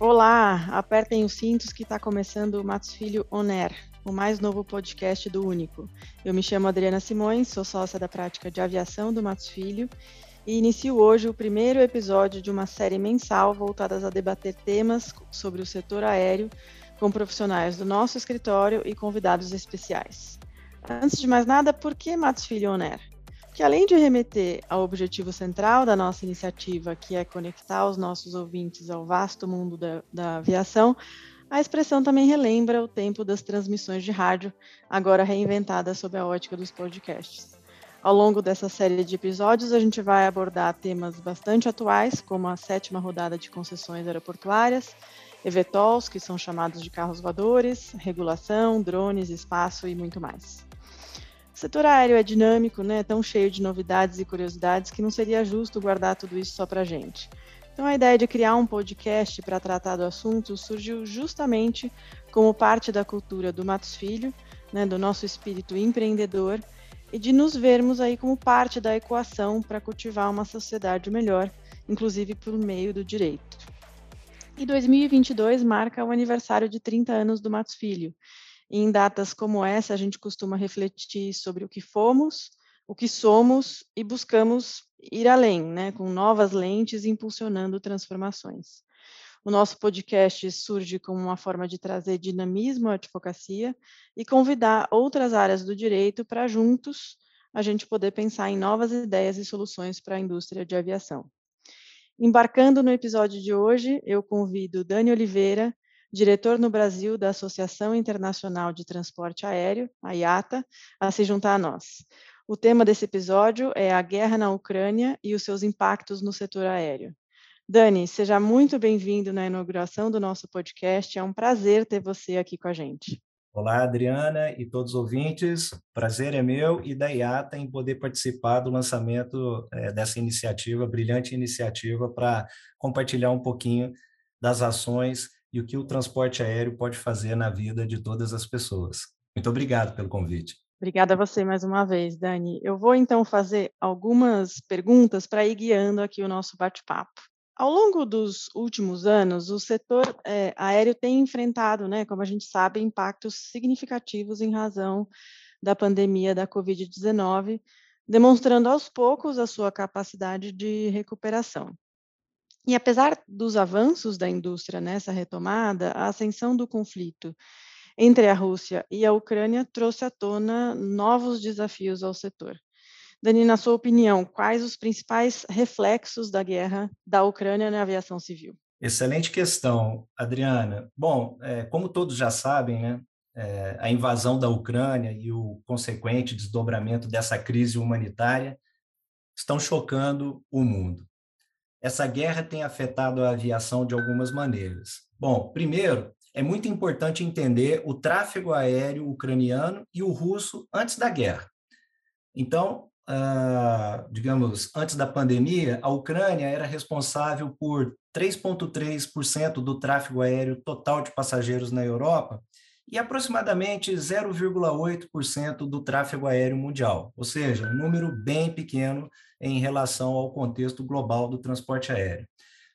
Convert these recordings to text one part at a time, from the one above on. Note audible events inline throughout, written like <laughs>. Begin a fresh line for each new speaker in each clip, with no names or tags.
Olá, apertem os cintos que está começando o Matos Filho On Air, o mais novo podcast do Único. Eu me chamo Adriana Simões, sou sócia da prática de aviação do Matos Filho e inicio hoje o primeiro episódio de uma série mensal voltadas a debater temas sobre o setor aéreo com profissionais do nosso escritório e convidados especiais. Antes de mais nada, por que Matos Filho On Air? Que além de remeter ao objetivo central da nossa iniciativa, que é conectar os nossos ouvintes ao vasto mundo da, da aviação, a expressão também relembra o tempo das transmissões de rádio, agora reinventada sob a ótica dos podcasts. Ao longo dessa série de episódios, a gente vai abordar temas bastante atuais, como a sétima rodada de concessões aeroportuárias, EVTOLs, que são chamados de carros voadores, regulação, drones, espaço e muito mais. Setor aéreo é dinâmico, né, tão cheio de novidades e curiosidades que não seria justo guardar tudo isso só para gente. Então, a ideia de criar um podcast para tratar do assunto surgiu justamente como parte da cultura do Matos Filho, né, do nosso espírito empreendedor, e de nos vermos aí como parte da equação para cultivar uma sociedade melhor, inclusive por meio do direito. E 2022 marca o aniversário de 30 anos do Matos Filho, e em datas como essa, a gente costuma refletir sobre o que fomos, o que somos e buscamos ir além, né, com novas lentes impulsionando transformações. O nosso podcast surge como uma forma de trazer dinamismo à advocacia e convidar outras áreas do direito para juntos a gente poder pensar em novas ideias e soluções para a indústria de aviação. Embarcando no episódio de hoje, eu convido Dani Oliveira, diretor no Brasil da Associação Internacional de Transporte Aéreo, a IATA, a se juntar a nós. O tema desse episódio é a guerra na Ucrânia e os seus impactos no setor aéreo. Dani, seja muito bem-vindo na inauguração do nosso podcast. É um prazer ter você aqui com a gente.
Olá, Adriana e todos os ouvintes. Prazer é meu e da IATA em poder participar do lançamento é, dessa iniciativa, brilhante iniciativa, para compartilhar um pouquinho das ações e o que o transporte aéreo pode fazer na vida de todas as pessoas. Muito obrigado pelo convite.
Obrigada a você mais uma vez, Dani. Eu vou então fazer algumas perguntas para ir guiando aqui o nosso bate-papo. Ao longo dos últimos anos, o setor é, aéreo tem enfrentado, né, como a gente sabe, impactos significativos em razão da pandemia da Covid-19, demonstrando aos poucos a sua capacidade de recuperação. E apesar dos avanços da indústria nessa retomada, a ascensão do conflito entre a Rússia e a Ucrânia trouxe à tona novos desafios ao setor. Dani, na sua opinião, quais os principais reflexos da guerra da Ucrânia na aviação civil?
Excelente questão, Adriana. Bom, é, como todos já sabem, né, é, a invasão da Ucrânia e o consequente desdobramento dessa crise humanitária estão chocando o mundo essa guerra tem afetado a aviação de algumas maneiras. Bom, primeiro, é muito importante entender o tráfego aéreo ucraniano e o russo antes da guerra. Então, uh, digamos, antes da pandemia, a Ucrânia era responsável por 3,3% do tráfego aéreo total de passageiros na Europa e aproximadamente 0,8% do tráfego aéreo mundial, ou seja, um número bem pequeno em relação ao contexto global do transporte aéreo.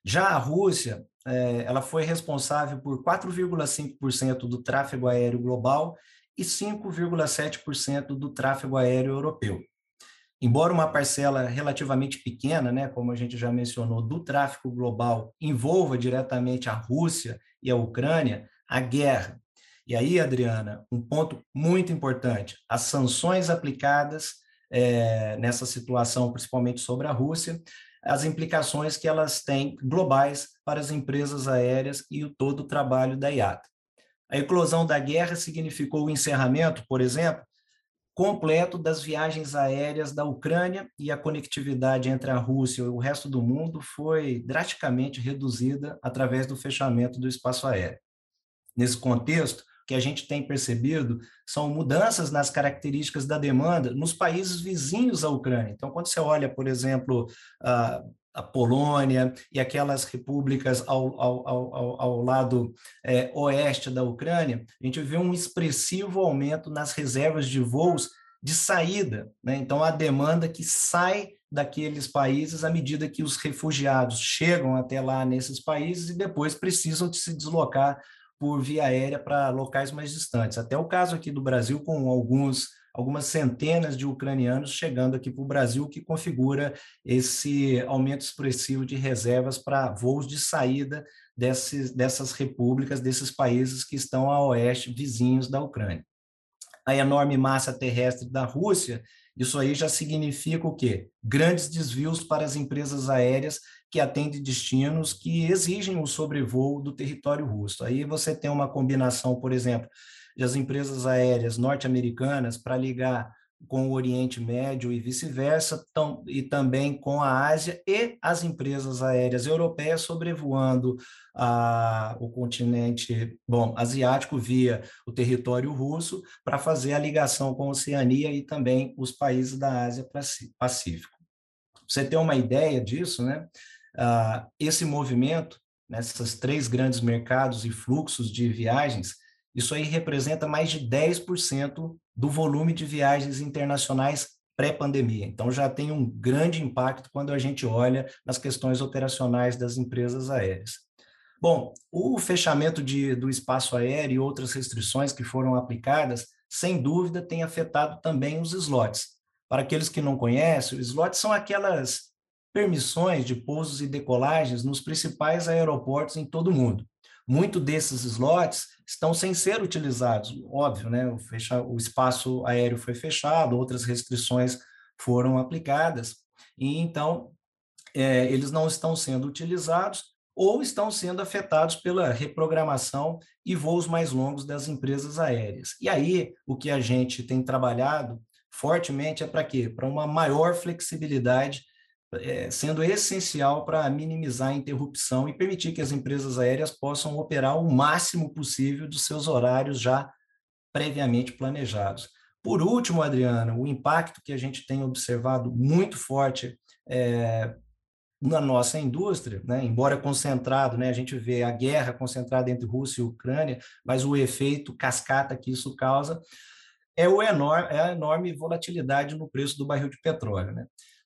Já a Rússia, é, ela foi responsável por 4,5% do tráfego aéreo global e 5,7% do tráfego aéreo europeu. Embora uma parcela relativamente pequena, né, como a gente já mencionou, do tráfego global envolva diretamente a Rússia e a Ucrânia, a guerra. E aí, Adriana, um ponto muito importante: as sanções aplicadas é, nessa situação, principalmente sobre a Rússia, as implicações que elas têm globais para as empresas aéreas e o todo o trabalho da IATA. A eclosão da guerra significou o encerramento, por exemplo, completo das viagens aéreas da Ucrânia e a conectividade entre a Rússia e o resto do mundo foi drasticamente reduzida através do fechamento do espaço aéreo. Nesse contexto, que a gente tem percebido são mudanças nas características da demanda nos países vizinhos à Ucrânia. Então, quando você olha, por exemplo, a, a Polônia e aquelas repúblicas ao, ao, ao, ao lado é, oeste da Ucrânia, a gente vê um expressivo aumento nas reservas de voos de saída. Né? Então, a demanda que sai daqueles países à medida que os refugiados chegam até lá nesses países e depois precisam de se deslocar por via aérea para locais mais distantes. Até o caso aqui do Brasil, com alguns algumas centenas de ucranianos chegando aqui para o Brasil, que configura esse aumento expressivo de reservas para voos de saída desses, dessas repúblicas, desses países que estão a oeste, vizinhos da Ucrânia. A enorme massa terrestre da Rússia, isso aí já significa o quê? Grandes desvios para as empresas aéreas que atendem destinos que exigem o sobrevoo do território russo. Aí você tem uma combinação, por exemplo, das empresas aéreas norte-americanas para ligar com o Oriente Médio e vice-versa, e também com a Ásia e as empresas aéreas europeias sobrevoando a, o continente bom, asiático via o território russo para fazer a ligação com a Oceania e também os países da Ásia Pacífico. Você tem uma ideia disso, né? Ah, esse movimento, nesses três grandes mercados e fluxos de viagens, isso aí representa mais de 10% do volume de viagens internacionais pré-pandemia. Então, já tem um grande impacto quando a gente olha nas questões operacionais das empresas aéreas. Bom, o fechamento de, do espaço aéreo e outras restrições que foram aplicadas, sem dúvida, tem afetado também os slots. Para aqueles que não conhecem, os slots são aquelas permissões de pousos e decolagens nos principais aeroportos em todo o mundo. Muito desses slots estão sem ser utilizados, óbvio, né? O, fecha, o espaço aéreo foi fechado, outras restrições foram aplicadas, e então é, eles não estão sendo utilizados ou estão sendo afetados pela reprogramação e voos mais longos das empresas aéreas. E aí, o que a gente tem trabalhado fortemente é para quê? Para uma maior flexibilidade é, sendo essencial para minimizar a interrupção e permitir que as empresas aéreas possam operar o máximo possível dos seus horários já previamente planejados. Por último, Adriana, o impacto que a gente tem observado muito forte é, na nossa indústria, né? embora concentrado, né? a gente vê a guerra concentrada entre Rússia e Ucrânia, mas o efeito cascata que isso causa é, o enorme, é a enorme volatilidade no preço do barril de petróleo. Né?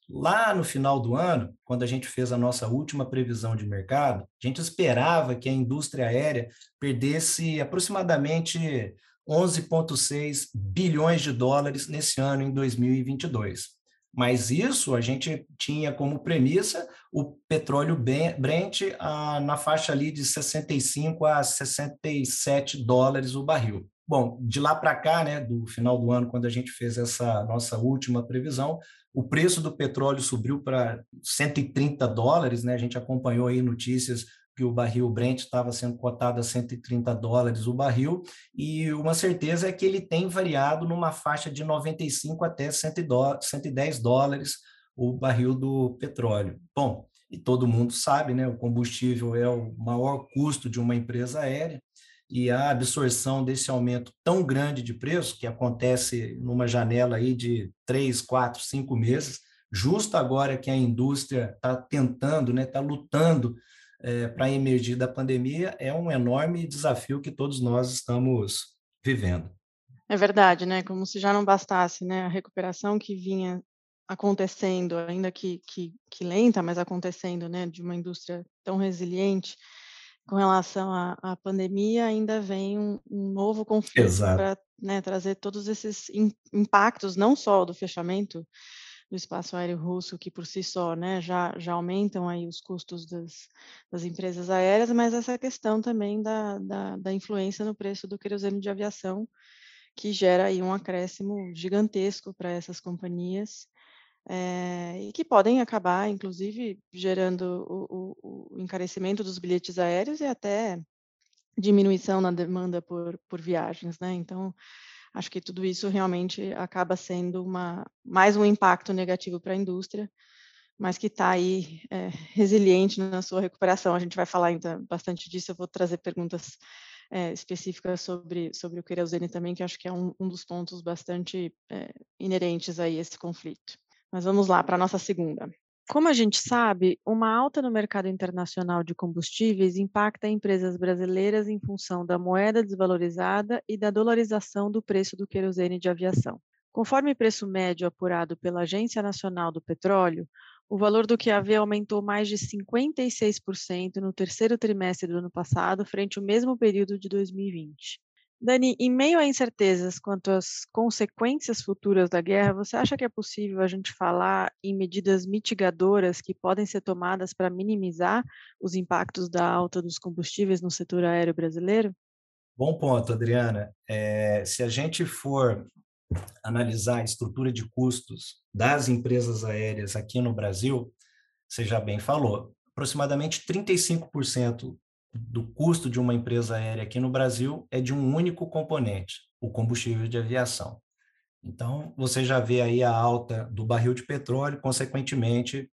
Lá no final do ano, quando a gente fez a nossa última previsão de mercado, a gente esperava que a indústria aérea perdesse aproximadamente 11,6 bilhões de dólares nesse ano, em 2022. Mas isso a gente tinha como premissa o petróleo Brent na faixa ali de 65 a 67 dólares o barril. Bom, de lá para cá, né, do final do ano, quando a gente fez essa nossa última previsão, o preço do petróleo subiu para 130 dólares, né? A gente acompanhou aí notícias que o barril Brent estava sendo cotado a 130 dólares o barril, e uma certeza é que ele tem variado numa faixa de 95 até 110 dólares o barril do petróleo. Bom, e todo mundo sabe, né? O combustível é o maior custo de uma empresa aérea, e a absorção desse aumento tão grande de preço, que acontece numa janela aí de três, quatro, cinco meses, justo agora que a indústria está tentando, está né, tá lutando é, para emergir da pandemia, é um enorme desafio que todos nós estamos vivendo.
É verdade, né? Como se já não bastasse, né? A recuperação que vinha acontecendo, ainda que, que, que lenta, mas acontecendo, né? De uma indústria tão resiliente, com relação à, à pandemia, ainda vem um, um novo conflito para né, trazer todos esses in, impactos, não só do fechamento do espaço aéreo russo, que por si só né, já, já aumentam aí os custos das, das empresas aéreas, mas essa questão também da, da, da influência no preço do querosene de aviação, que gera aí um acréscimo gigantesco para essas companhias é, e que podem acabar, inclusive, gerando o, o, o, encarecimento dos bilhetes aéreos e até diminuição na demanda por, por viagens, né? Então, acho que tudo isso realmente acaba sendo uma, mais um impacto negativo para a indústria, mas que está aí é, resiliente na sua recuperação. A gente vai falar ainda bastante disso, eu vou trazer perguntas é, específicas sobre, sobre o querosene também, que acho que é um, um dos pontos bastante é, inerentes a esse conflito. Mas vamos lá para a nossa segunda. Como a gente sabe, uma alta no mercado internacional de combustíveis impacta empresas brasileiras em função da moeda desvalorizada e da dolarização do preço do querosene de aviação. Conforme preço médio apurado pela Agência Nacional do Petróleo, o valor do QAV aumentou mais de 56% no terceiro trimestre do ano passado, frente ao mesmo período de 2020. Dani, em meio a incertezas quanto às consequências futuras da guerra, você acha que é possível a gente falar em medidas mitigadoras que podem ser tomadas para minimizar os impactos da alta dos combustíveis no setor aéreo brasileiro?
Bom ponto, Adriana. É, se a gente for analisar a estrutura de custos das empresas aéreas aqui no Brasil, você já bem falou, aproximadamente 35% do custo de uma empresa aérea aqui no Brasil é de um único componente, o combustível de aviação. Então, você já vê aí a alta do barril de petróleo, consequentemente,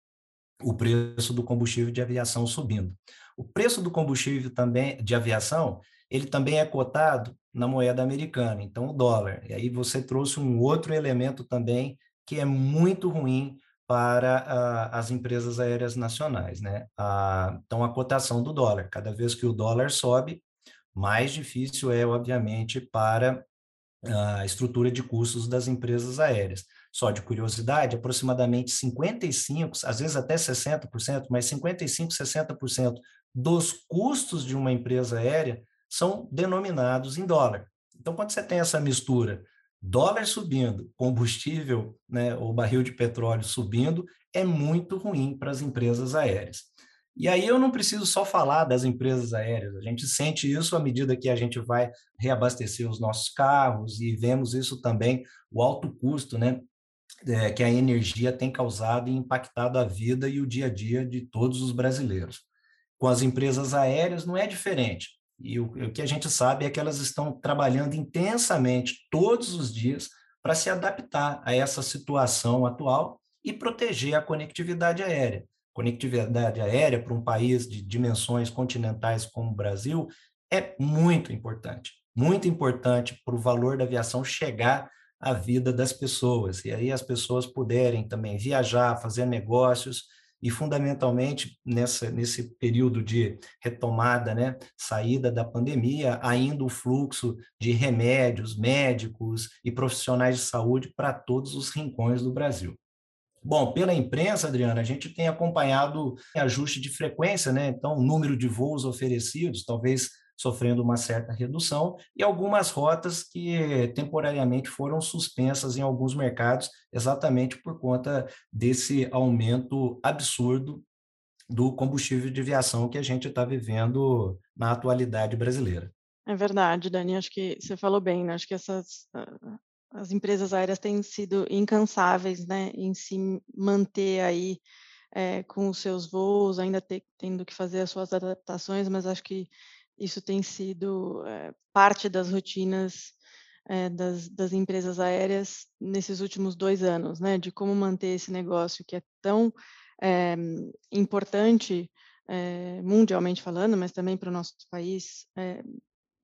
o preço do combustível de aviação subindo. O preço do combustível também de aviação, ele também é cotado na moeda americana, então o dólar. E aí você trouxe um outro elemento também que é muito ruim para uh, as empresas aéreas nacionais, né? Uh, então, a cotação do dólar, cada vez que o dólar sobe, mais difícil é, obviamente, para a estrutura de custos das empresas aéreas. Só de curiosidade, aproximadamente 55%, às vezes até 60%, mas 55%, 60% dos custos de uma empresa aérea são denominados em dólar. Então, quando você tem essa mistura dólar subindo, combustível, né, o barril de petróleo subindo, é muito ruim para as empresas aéreas. E aí eu não preciso só falar das empresas aéreas, a gente sente isso à medida que a gente vai reabastecer os nossos carros e vemos isso também, o alto custo, né, é, que a energia tem causado e impactado a vida e o dia a dia de todos os brasileiros. Com as empresas aéreas não é diferente. E o, o que a gente sabe é que elas estão trabalhando intensamente todos os dias para se adaptar a essa situação atual e proteger a conectividade aérea. Conectividade aérea para um país de dimensões continentais como o Brasil é muito importante, muito importante para o valor da aviação chegar à vida das pessoas. E aí as pessoas puderem também viajar, fazer negócios e fundamentalmente nessa nesse período de retomada, né, saída da pandemia, ainda o fluxo de remédios, médicos e profissionais de saúde para todos os rincões do Brasil. Bom, pela imprensa, Adriana, a gente tem acompanhado ajuste de frequência, né? Então, o número de voos oferecidos, talvez sofrendo uma certa redução, e algumas rotas que temporariamente foram suspensas em alguns mercados, exatamente por conta desse aumento absurdo do combustível de aviação que a gente está vivendo na atualidade brasileira.
É verdade, Dani, acho que você falou bem, né? acho que essas as empresas aéreas têm sido incansáveis, né, em se manter aí é, com os seus voos, ainda tendo que fazer as suas adaptações, mas acho que isso tem sido é, parte das rotinas é, das, das, empresas aéreas nesses últimos dois anos, né? De como manter esse negócio que é tão é, importante mundialmente falando, mas também para o nosso país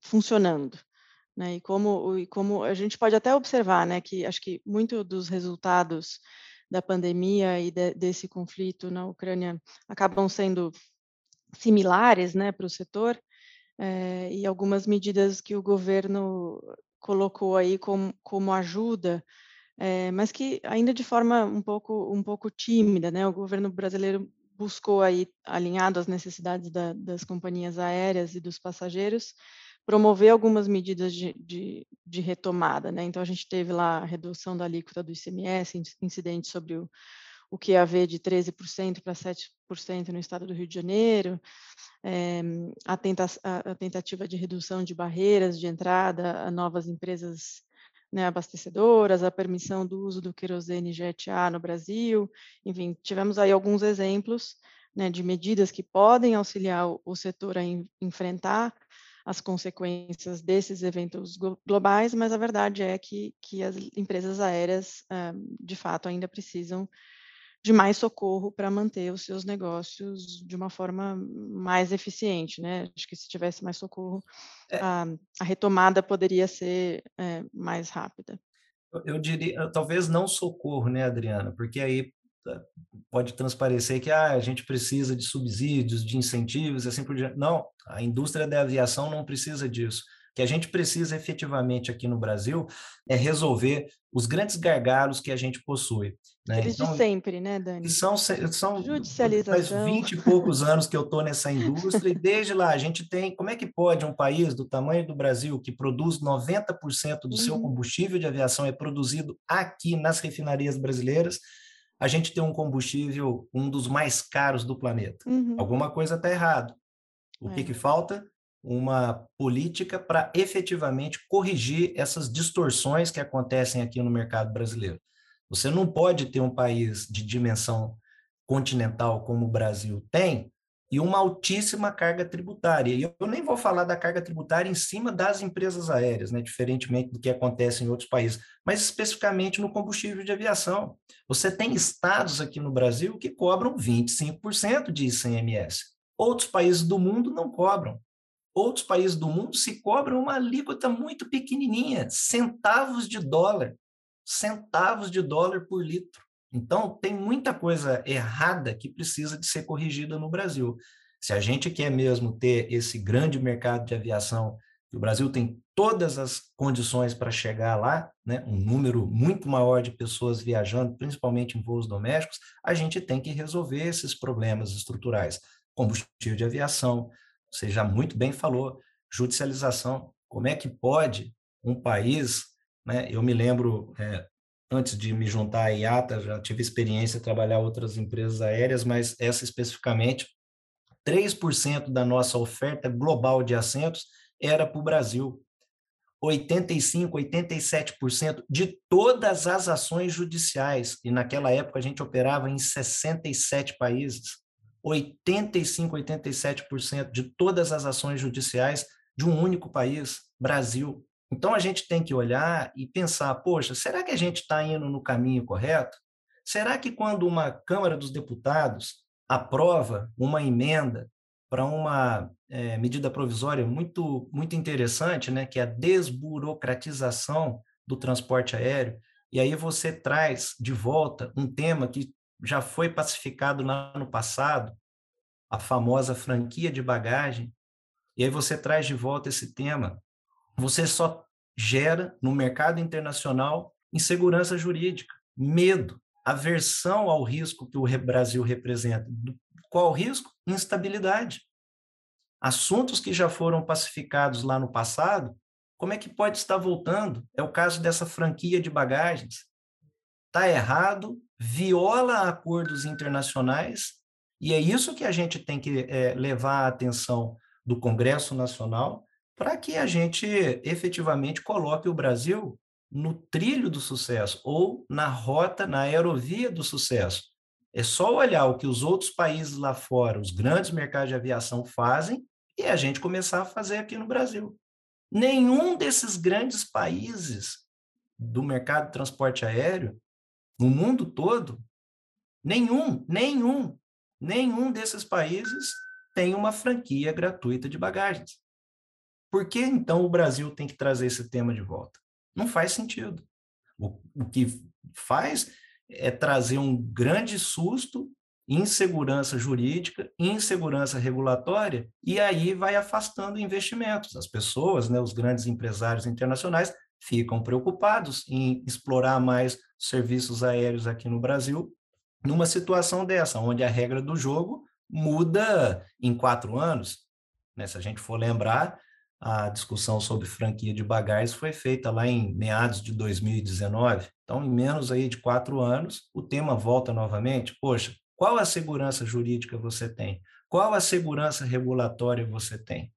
funcionando. Né, e como, e como a gente pode até observar, né, que acho que muito dos resultados da pandemia e de, desse conflito na Ucrânia acabam sendo similares, né, para o setor, é, e algumas medidas que o governo colocou aí como, como ajuda, é, mas que ainda de forma um pouco, um pouco tímida, né? O governo brasileiro buscou aí, alinhado às necessidades da, das companhias aéreas e dos passageiros, promover algumas medidas de, de, de, retomada, né? Então a gente teve lá a redução da alíquota do ICMS, incidente sobre o, o QAV de 13% para 7% no estado do Rio de Janeiro, é, a, tenta, a, tentativa de redução de barreiras de entrada a novas empresas né, abastecedoras, a permissão do uso do querosene jet A no Brasil, enfim, tivemos aí alguns exemplos né, de medidas que podem auxiliar o, setor a enfrentar as consequências desses eventos globais, mas a verdade é que, que as empresas aéreas, ah, de fato, ainda precisam de mais socorro para manter os seus negócios de uma forma mais eficiente, né? Acho que se tivesse mais socorro, é. a, a, retomada poderia ser é, mais rápida.
Eu diria, talvez não socorro, né, Adriana? Porque aí ah, pode transparecer que ah, a gente precisa de subsídios, de incentivos, assim por diante. Não, a indústria da aviação não precisa disso. Que a gente precisa efetivamente aqui no Brasil é resolver os grandes gargalos que a gente possui.
Né? Eles então, de sempre, né, Dani?
São, são faz 20 e poucos anos que eu estou nessa indústria e desde lá a gente tem, como é que pode um país do tamanho do Brasil, que produz 90% do uhum. seu combustível de aviação é produzido aqui nas refinarias brasileiras, a gente ter um combustível um dos mais caros do planeta. Uhum. Alguma coisa está errado. O é. que, que falta? Uma política para efetivamente corrigir essas distorções que acontecem aqui no mercado brasileiro. Você não pode ter um país de dimensão continental como o Brasil tem e uma altíssima carga tributária. E eu nem vou falar da carga tributária em cima das empresas aéreas, né, diferentemente do que acontece em outros países, mas especificamente no combustível de aviação. Você tem estados aqui no Brasil que cobram 25% de ICMS. Outros países do mundo não cobram. Outros países do mundo se cobram uma alíquota muito pequenininha, centavos de dólar, centavos de dólar por litro. Então, tem muita coisa errada que precisa de ser corrigida no Brasil. Se a gente quer mesmo ter esse grande mercado de aviação, o Brasil tem todas as condições para chegar lá, né, um número muito maior de pessoas viajando, principalmente em voos domésticos, a gente tem que resolver esses problemas estruturais. Combustível de aviação, você já muito bem falou, judicialização. Como é que pode um país, né, eu me lembro, é, antes de me juntar à IATA, já tive experiência de trabalhar outras empresas aéreas, mas essa especificamente, 3% da nossa oferta global de assentos era para o Brasil. 85, 87% de todas as ações judiciais, e naquela época a gente operava em 67 países, 85, 87% de todas as ações judiciais de um único país, Brasil. Então a gente tem que olhar e pensar: poxa, será que a gente está indo no caminho correto? Será que quando uma Câmara dos Deputados aprova uma emenda para uma é, medida provisória muito, muito interessante, né, que é a desburocratização do transporte aéreo, e aí você traz de volta um tema que já foi pacificado lá no passado, a famosa franquia de bagagem, e aí você traz de volta esse tema você só gera no mercado internacional insegurança jurídica, medo, aversão ao risco que o Brasil representa. Qual risco? Instabilidade. Assuntos que já foram pacificados lá no passado, como é que pode estar voltando? É o caso dessa franquia de bagagens. Está errado, viola acordos internacionais, e é isso que a gente tem que é, levar a atenção do Congresso Nacional, para que a gente efetivamente coloque o Brasil no trilho do sucesso ou na rota, na aerovia do sucesso. É só olhar o que os outros países lá fora, os grandes mercados de aviação fazem e a gente começar a fazer aqui no Brasil. Nenhum desses grandes países do mercado de transporte aéreo, no mundo todo, nenhum, nenhum, nenhum desses países tem uma franquia gratuita de bagagens. Por que então o Brasil tem que trazer esse tema de volta? Não faz sentido. O, o que faz é trazer um grande susto, insegurança jurídica, insegurança regulatória, e aí vai afastando investimentos. As pessoas, né, os grandes empresários internacionais, ficam preocupados em explorar mais serviços aéreos aqui no Brasil, numa situação dessa, onde a regra do jogo muda em quatro anos. Né? Se a gente for lembrar, a discussão sobre franquia de bagagens foi feita lá em meados de 2019. Então, em menos aí de quatro anos, o tema volta novamente. Poxa, qual a segurança jurídica você tem? Qual a segurança regulatória você tem?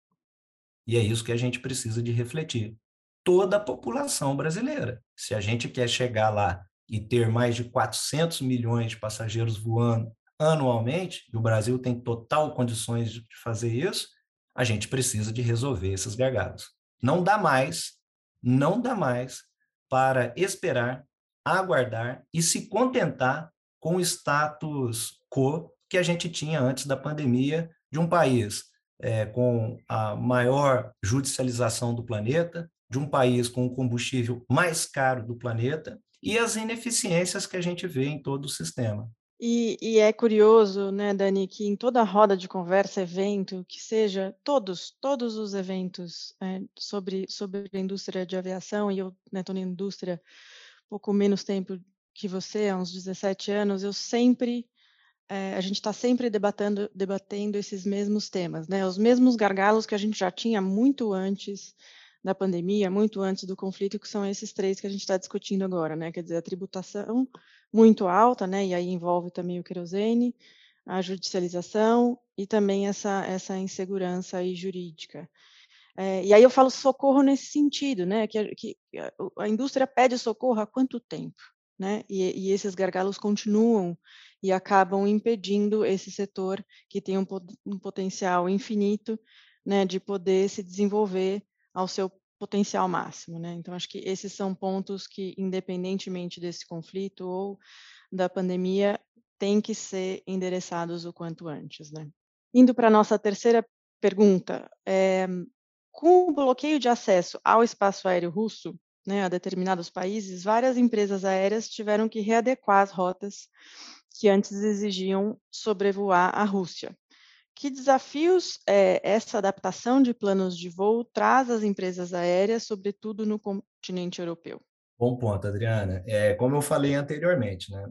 E é isso que a gente precisa de refletir. Toda a população brasileira. Se a gente quer chegar lá e ter mais de 400 milhões de passageiros voando anualmente, e o Brasil tem total condições de fazer isso, a gente precisa de resolver esses gargalos. Não dá mais, não dá mais para esperar, aguardar e se contentar com o status quo que a gente tinha antes da pandemia de um país é, com a maior judicialização do planeta, de um país com o combustível mais caro do planeta e as ineficiências que a gente vê em todo o sistema.
E, e, é curioso, né, Dani, que em toda roda de conversa, evento, que seja, todos, todos os eventos é, sobre, sobre a indústria de aviação, e eu estou né, na indústria pouco menos tempo que você, há uns 17 anos, eu sempre, é, a gente está sempre debatendo, debatendo esses mesmos temas, né, os mesmos gargalos que a gente já tinha muito antes da pandemia, muito antes do conflito, que são esses três que a gente está discutindo agora, né? Quer dizer, a tributação muito alta, né? E aí envolve também o querosene, a judicialização e também essa, essa insegurança aí jurídica. É, e aí eu falo socorro nesse sentido, né? Que, que a indústria pede socorro há quanto tempo, né? E, e esses gargalos continuam e acabam impedindo esse setor que tem um, um potencial infinito, né? De poder se desenvolver ao seu potencial máximo, né? Então acho que esses são pontos que, independentemente desse conflito ou da pandemia, têm que ser endereçados o quanto antes, né? Indo para nossa terceira pergunta, é, com o bloqueio de acesso ao espaço aéreo russo, né, a determinados países, várias empresas aéreas tiveram que readequar as rotas que antes exigiam sobrevoar a Rússia. Que desafios é, essa adaptação de planos de voo traz às empresas aéreas, sobretudo no continente europeu?
Bom ponto, Adriana. É, como eu falei anteriormente, né,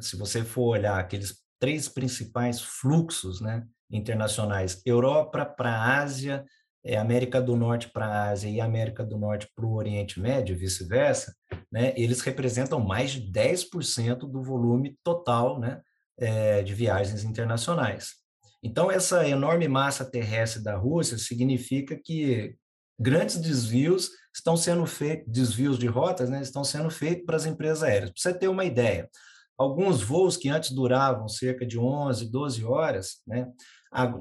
se você for olhar aqueles três principais fluxos né, internacionais, Europa para a Ásia, é, América do Norte para a Ásia e América do Norte para o Oriente Médio, vice-versa, né, eles representam mais de 10% do volume total né, é, de viagens internacionais. Então, essa enorme massa terrestre da Rússia significa que grandes desvios estão sendo feitos, desvios de rotas, né, estão sendo feitos para as empresas aéreas. Para você ter uma ideia, alguns voos que antes duravam cerca de 11, 12 horas, né,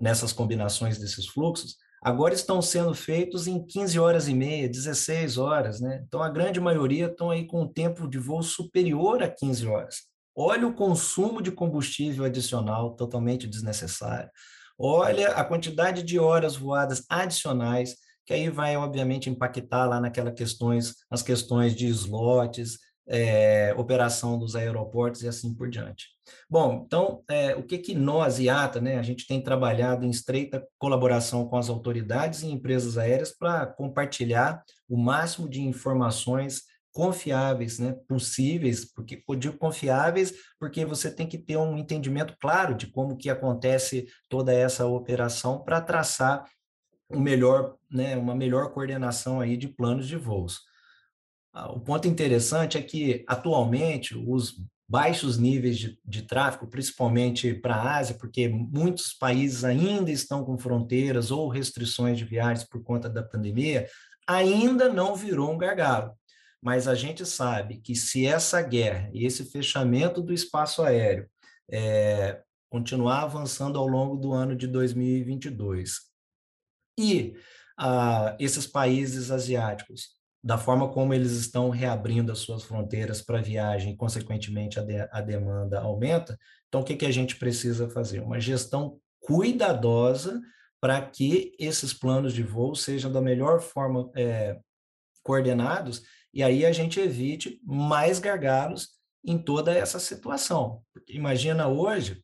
nessas combinações desses fluxos, agora estão sendo feitos em 15 horas e meia, 16 horas, né? Então a grande maioria estão aí com um tempo de voo superior a 15 horas. Olha o consumo de combustível adicional totalmente desnecessário. Olha a quantidade de horas voadas adicionais, que aí vai, obviamente, impactar lá naquelas questões, as questões de slots, é, operação dos aeroportos e assim por diante. Bom, então, é, o que, que nós, IATA, né, a gente tem trabalhado em estreita colaboração com as autoridades e empresas aéreas para compartilhar o máximo de informações confiáveis, né, possíveis, porque eu digo confiáveis, porque você tem que ter um entendimento claro de como que acontece toda essa operação para traçar melhor, né, uma melhor coordenação aí de planos de voos. Ah, o ponto interessante é que atualmente os baixos níveis de, de tráfego, principalmente para a Ásia, porque muitos países ainda estão com fronteiras ou restrições de viagens por conta da pandemia, ainda não virou um gargalo mas a gente sabe que se essa guerra e esse fechamento do espaço aéreo é, continuar avançando ao longo do ano de 2022 e ah, esses países asiáticos, da forma como eles estão reabrindo as suas fronteiras para viagem e, consequentemente, a, de, a demanda aumenta, então o que, que a gente precisa fazer? Uma gestão cuidadosa para que esses planos de voo sejam da melhor forma é, coordenados e aí a gente evite mais gargalos em toda essa situação. Imagina hoje,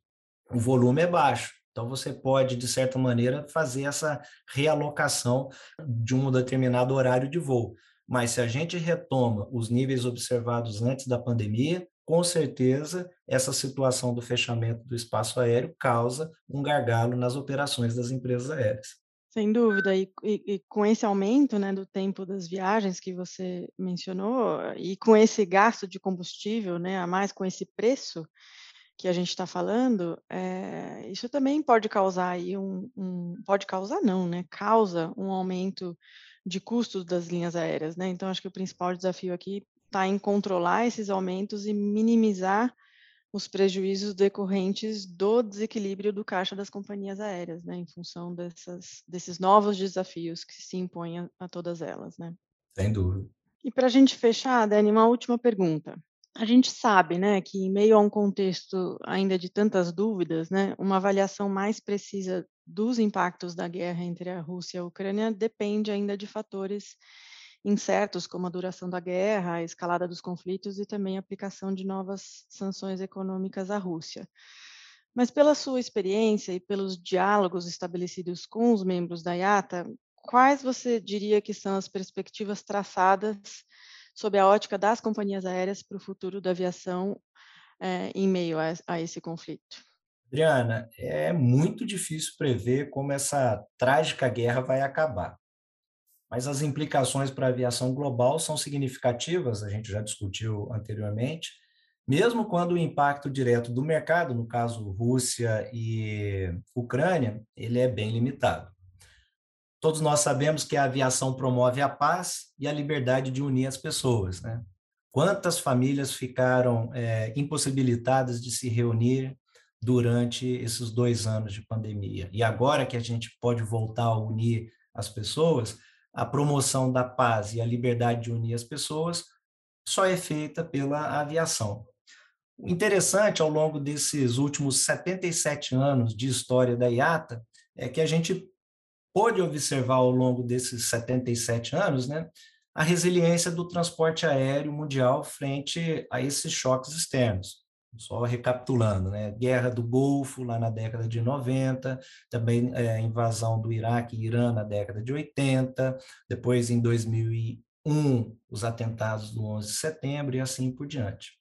o volume é baixo, então você pode, de certa maneira, fazer essa realocação de um determinado horário de voo. Mas se a gente retoma os níveis observados antes da pandemia, com certeza essa situação do fechamento do espaço aéreo causa um gargalo nas operações das empresas aéreas.
Sem dúvida, e, e, e, com esse aumento né, do tempo das viagens que você mencionou, e com esse gasto de combustível, né, a mais com esse preço que a gente está falando, é, isso também pode causar aí um, um, pode causar não, né, causa um aumento de custos das linhas aéreas, né, então acho que o principal desafio aqui está em controlar esses aumentos e minimizar os prejuízos decorrentes do desequilíbrio do caixa das companhias aéreas, né, em função dessas, desses novos desafios que se impõem a, a todas elas, né?
Sem dúvida.
E para a gente fechar, Dani, uma última pergunta. A gente sabe, né, que em meio a um contexto ainda de tantas dúvidas, né, uma avaliação mais precisa dos impactos da guerra entre a Rússia e a Ucrânia depende ainda de fatores incertos, como a duração da guerra, a escalada dos conflitos e também a aplicação de novas sanções econômicas à Rússia. Mas pela sua experiência e pelos diálogos estabelecidos com os membros da IATA, quais você diria que são as perspectivas traçadas sob a ótica das companhias aéreas para o futuro da aviação é, em meio a, a esse conflito?
Adriana, é muito difícil prever como essa trágica guerra vai acabar. Mas as implicações para a aviação global são significativas, a gente já discutiu anteriormente, mesmo quando o impacto direto do mercado, no caso Rússia e Ucrânia, ele é bem limitado. Todos nós sabemos que a aviação promove a paz e a liberdade de unir as pessoas. Né? Quantas famílias ficaram é, impossibilitadas de se reunir durante esses dois anos de pandemia? E agora que a gente pode voltar a unir as pessoas, a promoção da paz e a liberdade de unir as pessoas só é feita pela aviação. O interessante ao longo desses últimos 77 anos de história da IATA é que a gente pôde observar ao longo desses 77 anos, né, a resiliência do transporte aéreo mundial frente a esses choques externos. Só recapitulando, né? Guerra do Golfo, lá na década de 90, também é, invasão do Iraque e Irã na década de 80, depois em 2001, os atentados do 11 de setembro e assim por diante.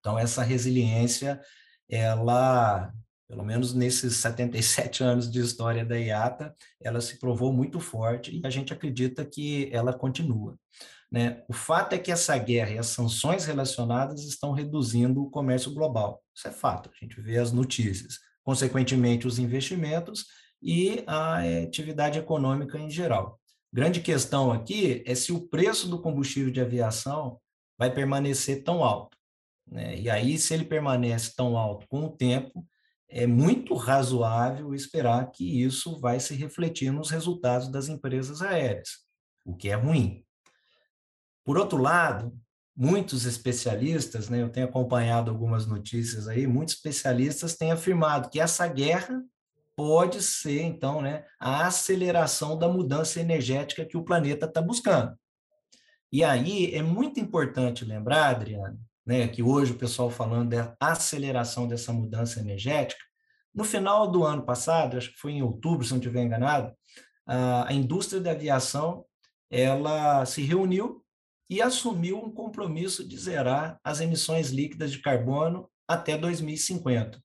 Então, essa resiliência, ela pelo menos nesses 77 anos de história da IATA, ela se provou muito forte e a gente acredita que ela continua. Né? O fato é que essa guerra e as sanções relacionadas estão reduzindo o comércio global. Isso é fato, a gente vê as notícias. Consequentemente, os investimentos e a atividade econômica em geral. Grande questão aqui é se o preço do combustível de aviação vai permanecer tão alto. Né? E aí, se ele permanece tão alto com o tempo, é muito razoável esperar que isso vai se refletir nos resultados das empresas aéreas, o que é ruim. Por outro lado, muitos especialistas, né, eu tenho acompanhado algumas notícias aí, muitos especialistas têm afirmado que essa guerra pode ser, então, né, a aceleração da mudança energética que o planeta está buscando. E aí é muito importante lembrar, Adriano, né, que hoje o pessoal falando da aceleração dessa mudança energética, no final do ano passado, acho que foi em outubro, se não estiver enganado, a indústria da aviação ela se reuniu e assumiu um compromisso de zerar as emissões líquidas de carbono até 2050.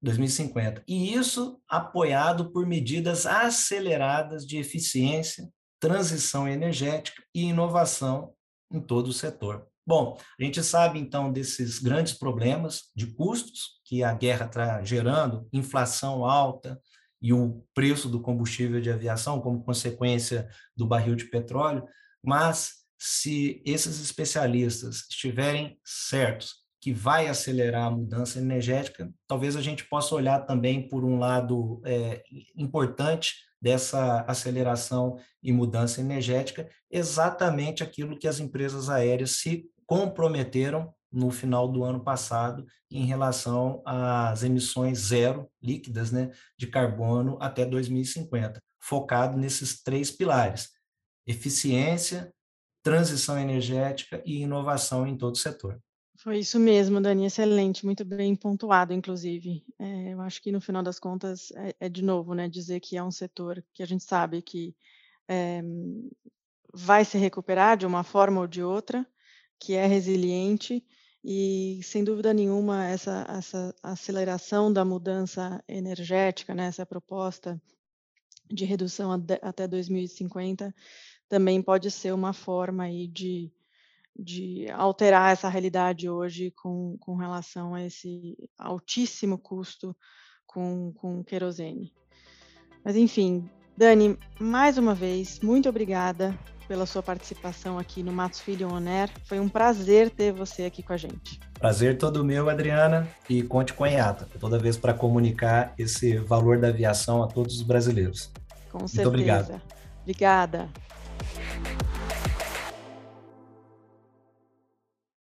2050. E isso apoiado por medidas aceleradas de eficiência, transição energética e inovação em todo o setor. Bom, a gente sabe então desses grandes problemas de custos que a guerra está gerando, inflação alta e o preço do combustível de aviação como consequência do barril de petróleo, mas se esses especialistas estiverem certos que vai acelerar a mudança energética, talvez a gente possa olhar também por um lado é, importante dessa aceleração e mudança energética, exatamente aquilo que as empresas aéreas se comprometeram no final do ano passado em relação às emissões zero líquidas né, de carbono até 2050, focado nesses três pilares: eficiência, transição energética e inovação em todo o setor.
Foi isso mesmo, Dani, excelente, muito bem pontuado, inclusive. É, eu acho que no final das contas é, é, de novo, né, dizer que é um setor que a gente sabe que é, vai se recuperar de uma forma ou de outra, que é resiliente e, sem dúvida nenhuma, essa, essa aceleração da mudança energética, né, essa proposta de redução até 2050, também pode ser uma forma aí de, de alterar essa realidade hoje com, com relação a esse altíssimo custo com, com querosene. Mas, enfim, Dani, mais uma vez, muito obrigada pela sua participação aqui no Matos Filho On Air. Foi um prazer ter você aqui com a gente.
Prazer todo meu, Adriana, e conte com a IATA, toda vez para comunicar esse valor da aviação a todos os brasileiros.
Com certeza. Muito obrigado. Obrigada. Thank <laughs> you.